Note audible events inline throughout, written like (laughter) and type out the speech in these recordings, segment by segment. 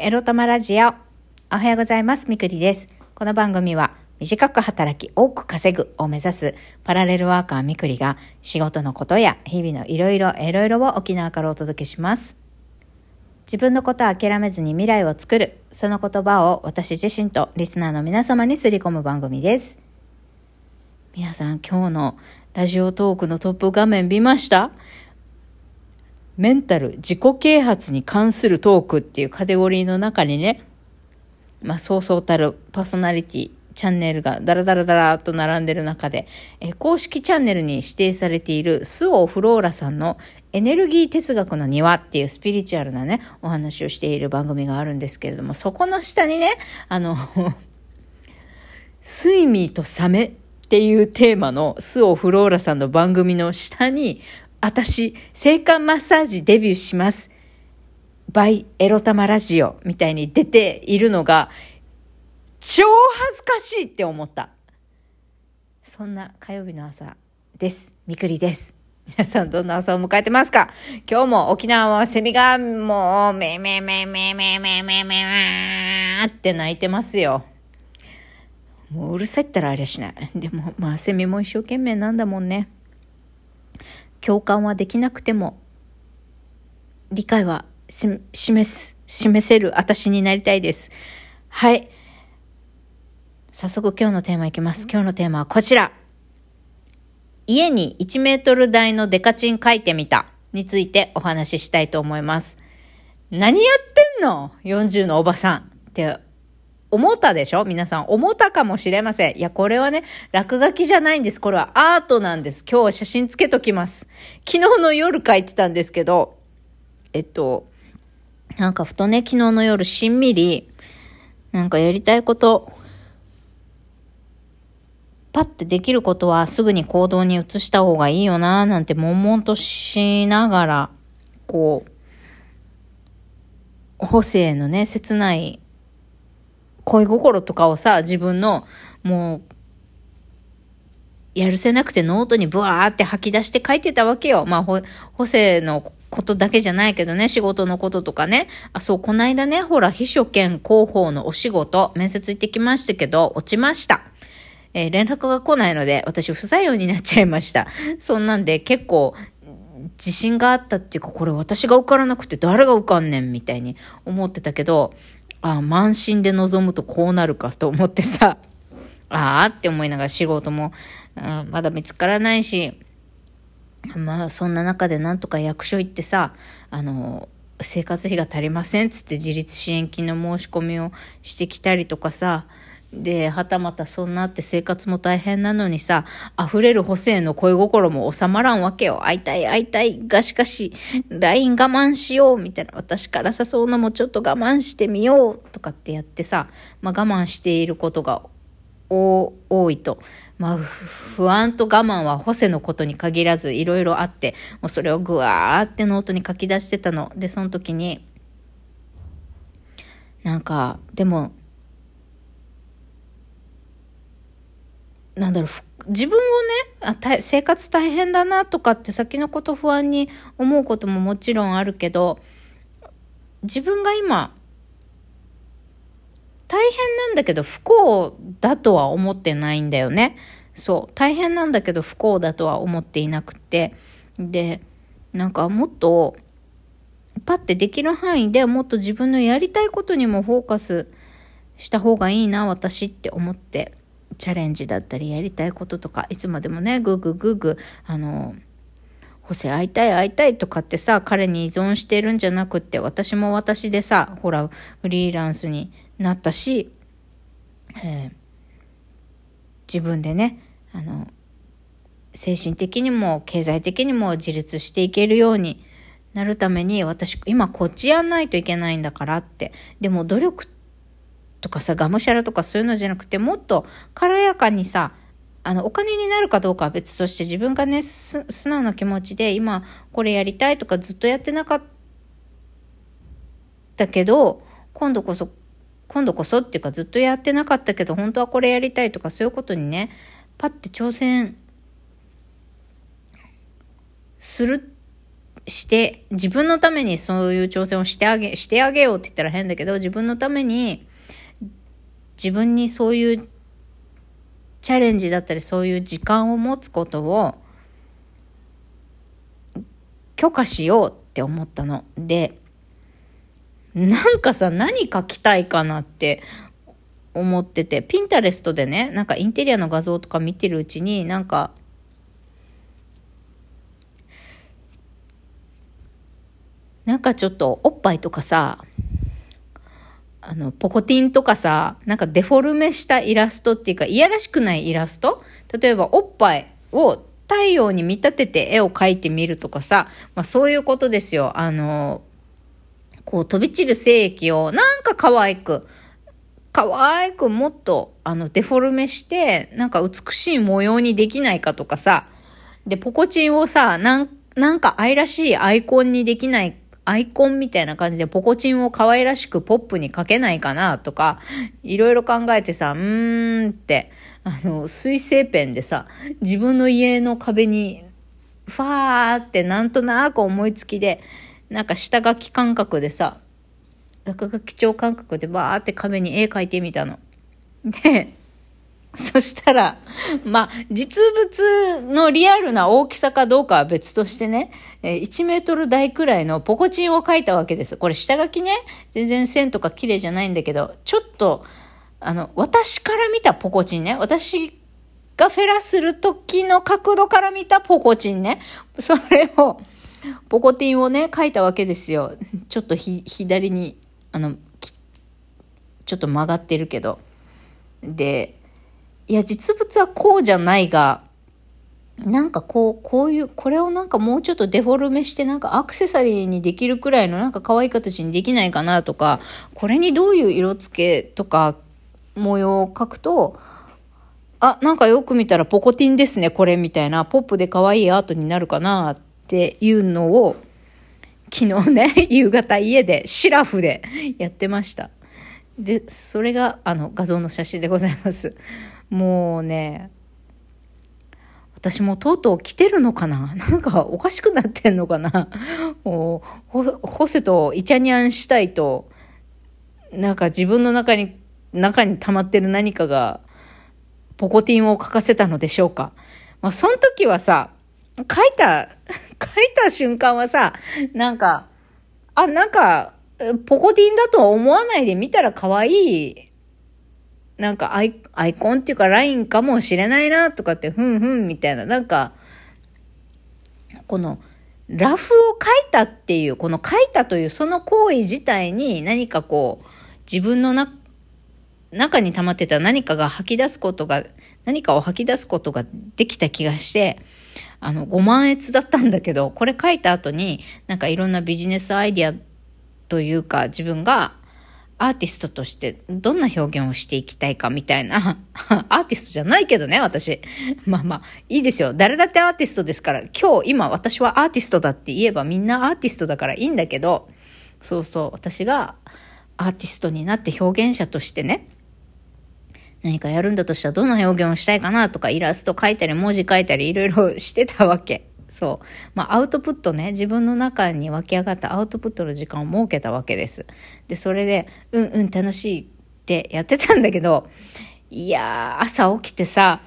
エロ玉ラジオ。おはようございます。みくりです。この番組は、短く働き、多く稼ぐを目指すパラレルワーカーみくりが、仕事のことや日々のいろいろ、いろいろを沖縄からお届けします。自分のことを諦めずに未来を作る、その言葉を私自身とリスナーの皆様にすり込む番組です。皆さん、今日のラジオトークのトップ画面見ました？メンタル、自己啓発に関するトークっていうカテゴリーの中にね、まあ、そうそうたるパーソナリティ、チャンネルがダラダラダラと並んでる中で、え公式チャンネルに指定されているスオ・フローラさんのエネルギー哲学の庭っていうスピリチュアルなね、お話をしている番組があるんですけれども、そこの下にね、あの、(laughs) 睡眠とサメっていうテーマのスオ・フローラさんの番組の下に、私、性感マッサージデビューします。バイエロ玉ラジオみたいに出ているのが、超恥ずかしいって思った。そんな火曜日の朝です。みくりです。皆さんどんな朝を迎えてますか？今日も沖縄はセミがもうめめめめめめめめめって鳴いてますよ。もううるさいったらありゃしない。でもまあセミも一生懸命なんだもんね。共感はできなくても理解はし示す、示せる私になりたいです。はい。早速今日のテーマいきます。今日のテーマはこちら。家に1メートル台のデカチン書いてみたについてお話ししたいと思います。何やってんの ?40 のおばさんって思ったでしょ？皆さん思ったかもしれません。いや、これはね、落書きじゃないんです。これはアートなんです。今日は写真つけときます。昨日の夜書いてたんですけど、えっと、なんかふとね、昨日の夜しんみり、なんかやりたいこと、パッてできることはすぐに行動に移した方がいいよな、なんて悶々としながら、こう、補正のね、切ない恋心とかをさ、自分の、もう、やるせなくてノートにブワーって吐き出して書いてたわけよ。まあ、ほ、補正のことだけじゃないけどね、仕事のこととかね。あ、そう、こないだね、ほら、秘書兼広報のお仕事、面接行ってきましたけど、落ちました。えー連絡が来ないので、私不採用になっちゃいました。そんなんで結構、自信があったっていうか、これ私が受からなくて誰が受かんねんみたいに思ってたけど、あ満身で臨むとこうなるかと思ってさ、(laughs) ああって思いながら仕事も、うんまだ見つからないし、まあそんな中でなんとか役所行ってさ、あの、生活費が足りませんっつって自立支援金の申し込みをしてきたりとかさ、で、はたまたそんなって生活も大変なのにさ、溢れる補正の恋心も収まらんわけよ。会いたい会いたいがしかし、LINE 我慢しようみたいな。私から誘うのもちょっと我慢してみようとかってやってさ、まあ我慢していることが多多いと。まあ、不安と我慢はホセのことに限らずいろいろあって、もうそれをぐわーってノートに書き出してたの。で、その時に、なんか、でも、なんだろう、自分をねあ生活大変だなとかって先のこと不安に思うことももちろんあるけど、自分が今、大変なんだけど不幸だとは思ってないんだよね。そう。大変なんだけど不幸だとは思っていなくて。で、なんかもっと、パッてできる範囲でもっと自分のやりたいことにもフォーカスした方がいいな、私って思って。チャレンジだったりやりたいこととか、いつまでもね、ぐーぐーぐーぐー、あの、補正会いたい会いたいとかってさ、彼に依存してるんじゃなくって、私も私でさ、ほら、フリーランスになったし、えー自分でね、あの、精神的にも経済的にも自立していけるようになるために、私、今こっちやんないといけないんだからって。でも努力ってとかさ、がむしゃらとかそういうのじゃなくて、もっと軽やかにさ、あの、お金になるかどうかは別として、自分がね、す素直な気持ちで、今、これやりたいとかずっとやってなかったけど、今度こそ、今度こそっていうかずっとやってなかったけど、本当はこれやりたいとかそういうことにね、パッて挑戦する、して、自分のためにそういう挑戦をしてあげ、してあげようって言ったら変だけど、自分のために、自分にそういうチャレンジだったりそういう時間を持つことを許可しようって思ったの。で、なんかさ、何書きたいかなって思ってて、ピンタレストでね、なんかインテリアの画像とか見てるうちに、なんか、なんかちょっとおっぱいとかさ、あの、ポコティンとかさ、なんかデフォルメしたイラストっていうか、いやらしくないイラスト？例えばおっぱいを太陽に見立てて絵を描いてみるとかさ、まあそういうことですよ。あの、こう飛び散る精液をなんか可愛く、可愛くもっとあのデフォルメして、なんか美しい模様にできないかとかさ、で、ポコチンをさ、なん、なんか愛らしいアイコンにできないアイコンみたいな感じでポコチンを可愛らしくポップに描けないかなとか、いろいろ考えてさ、うーんって、あの、水性ペンでさ、自分の家の壁に、ファーってなんとなく思いつきで、なんか下書き感覚でさ、落書き帳感覚でバーって壁に絵描いてみたの。で、そしたら、まあ、実物のリアルな大きさかどうかは別としてね、1メートル台くらいのポコチンを描いたわけです。これ下書きね、全然線とか綺麗じゃないんだけど、ちょっと、あの、私から見たポコチンね、私がフェラする時の角度から見たポコチンね、それを、ポコティンをね、書いたわけですよ。ちょっとひ、左に、あの、ちょっと曲がってるけど。で、いや、実物はこうじゃないが、なんかこう、こういう、これをなんかもうちょっとデフォルメしてなんかアクセサリーにできるくらいのなんか可愛い形にできないかなとか、これにどういう色付けとか模様を描くと、あ、なんかよく見たらポコティンですね、これみたいな、ポップで可愛いアートになるかなっていうのを、昨日ね、(laughs) 夕方家でシラフでやってました。で、それがあの画像の写真でございます。もうね、私もとうとう来てるのかな？(laughs) なんかおかしくなってんのかな？(laughs) ほ、ホセとイチャニャンしたいと、なんか自分の中に、中に溜まってる何かが、ポコティンを書かせたのでしょうか。まあ、その時はさ、書いた、(laughs) 書いた瞬間はさ、なんか、あ、なんか、ポコティンだと思わないで見たら可愛いなんかアイアイコンっていうかラインかもしれないなとかって、ふんふんみたいな、なんか、この、ラフを書いたっていう、この書いたというその行為自体に何かこう、自分のな、中に溜まってた何かが吐き出すことが、何かを吐き出すことができた気がして、あの、5万円だったんだけど、これ書いた後に、なんかいろんなビジネスアイディアというか、自分がアーティストとしてどんな表現をしていきたいかみたいな、(laughs) アーティストじゃないけどね、私。(laughs) まあまあ、いいですよ。誰だってアーティストですから、今日、今私はアーティストだって言えばみんなアーティストだからいいんだけど、そうそう、私がアーティストになって表現者としてね、何かやるんだとしたらどんな表現をしたいかなとかイラスト描いたり文字書いたりいろいろしてたわけ。そう。まあ、アウトプットね、自分の中に湧き上がったアウトプットの時間を設けたわけです。で、それで、うんうん楽しいってやってたんだけど、いやー、朝起きてさ、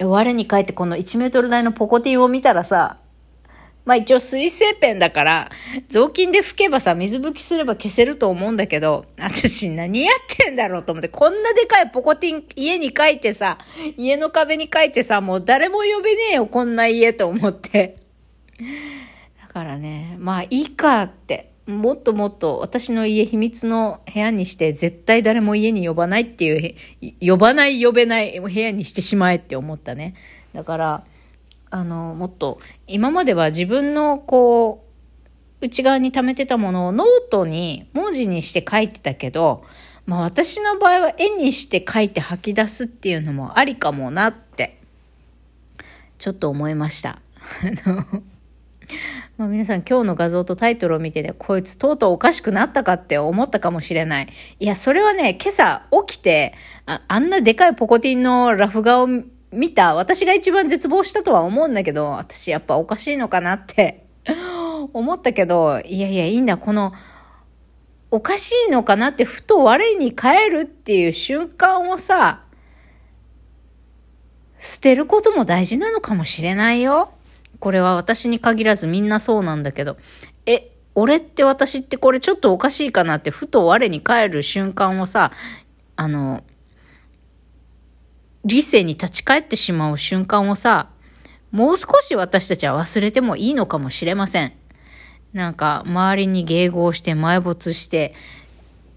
我に返ってこの1メートル台のポコティを見たらさ、まあ一応水性ペンだから、雑巾で拭けばさ、水拭きすれば消せると思うんだけど、私何やってんだろうと思って、こんなでかいポコティン家に書いてさ、家の壁に書いてさ、もう誰も呼べねえよ、こんな家と思って。だからね、まあいいかって。もっともっと私の家秘密の部屋にして絶対誰も家に呼ばないっていう、呼ばない呼べない部屋にしてしまえって思ったね。だから、あの、もっと、今までは自分のこう、内側に溜めてたものをノートに文字にして書いてたけど、まあ私の場合は絵にして書いて吐き出すっていうのもありかもなって、ちょっと思いました。あの、まあ、皆さん今日の画像とタイトルを見てね、こいつとうとうおかしくなったかって思ったかもしれない。いや、それはね、今朝起きて、ああんなでかいポコティンのラフ画を見た、私が一番絶望したとは思うんだけど、私やっぱおかしいのかなって (laughs) 思ったけど、いやいや、いいんだ、この、おかしいのかなってふと我に返るっていう瞬間をさ、捨てることも大事なのかもしれないよ。これは私に限らずみんなそうなんだけど。え、俺って私ってこれちょっとおかしいかなってふと我に返る瞬間をさ、あの、理性に立ち返ってしまう瞬間をさ、もう少し私たちは忘れてもいいのかもしれません。なんか、周りに迎合して埋没して、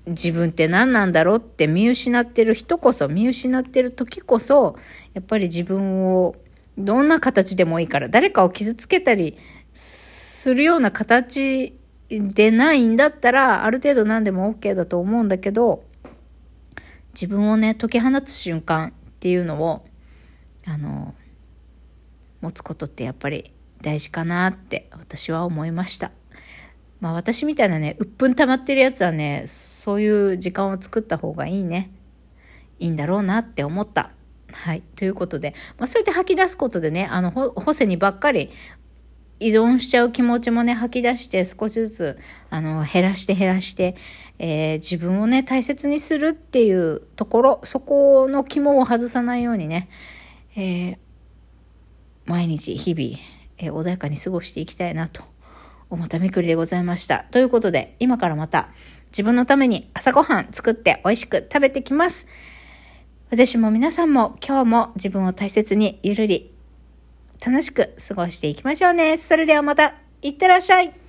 自分って何なんだろうって見失ってる人こそ、見失ってる時こそ、やっぱり自分をどんな形でもいいから、誰かを傷つけたりするような形でないんだったら、ある程度何でも OK だと思うんだけど、自分をね、解き放つ瞬間っていうのをあの持つことってやっぱり大事かなって私は思いました。まあ私みたいなね、鬱憤溜まってるやつはね、そういう時間を作った方がいいね。いいんだろうなって思った。はい。ということで、まあそうやって吐き出すことでね、あの、ホセにばっかり依存しちゃう気持ちもね、吐き出して少しずつ、あの、減らして減らして、えー、自分をね、大切にするっていうところ、そこの肝を外さないようにね、えー、毎日、日々、えー、穏やかに過ごしていきたいなと思ったみくりでございました。ということで、今からまた自分のために朝ごはん作って美味しく食べてきます。私も皆さんも今日も自分を大切にゆるり楽しく過ごしていきましょうね。それではまた、いってらっしゃい。